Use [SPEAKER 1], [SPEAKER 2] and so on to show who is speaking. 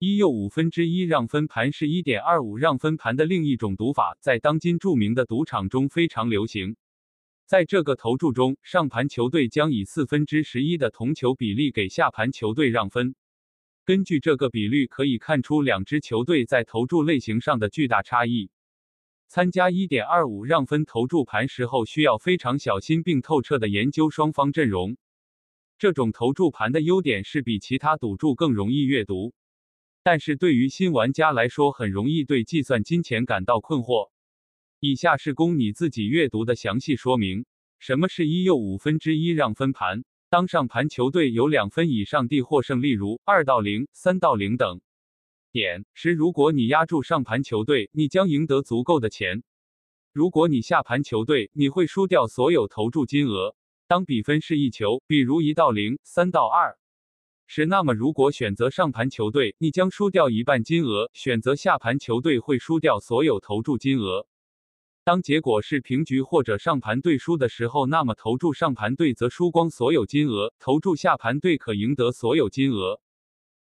[SPEAKER 1] 一又五分之一让分盘是一点二五让分盘的另一种赌法，在当今著名的赌场中非常流行。在这个投注中，上盘球队将以四分之十一的同球比例给下盘球队让分。根据这个比率可以看出两支球队在投注类型上的巨大差异。参加一点二五让分投注盘时候，需要非常小心并透彻的研究双方阵容。这种投注盘的优点是比其他赌注更容易阅读。但是对于新玩家来说，很容易对计算金钱感到困惑。以下是供你自己阅读的详细说明：什么是一又五分之一让分盘？当上盘球队有两分以上地获胜，例如二到零、三到零等点时，如果你压住上盘球队，你将赢得足够的钱；如果你下盘球队，你会输掉所有投注金额。当比分是一球，比如一到零、三到二。是，那么如果选择上盘球队，你将输掉一半金额；选择下盘球队会输掉所有投注金额。当结果是平局或者上盘队输的时候，那么投注上盘队则输光所有金额，投注下盘队可赢得所有金额。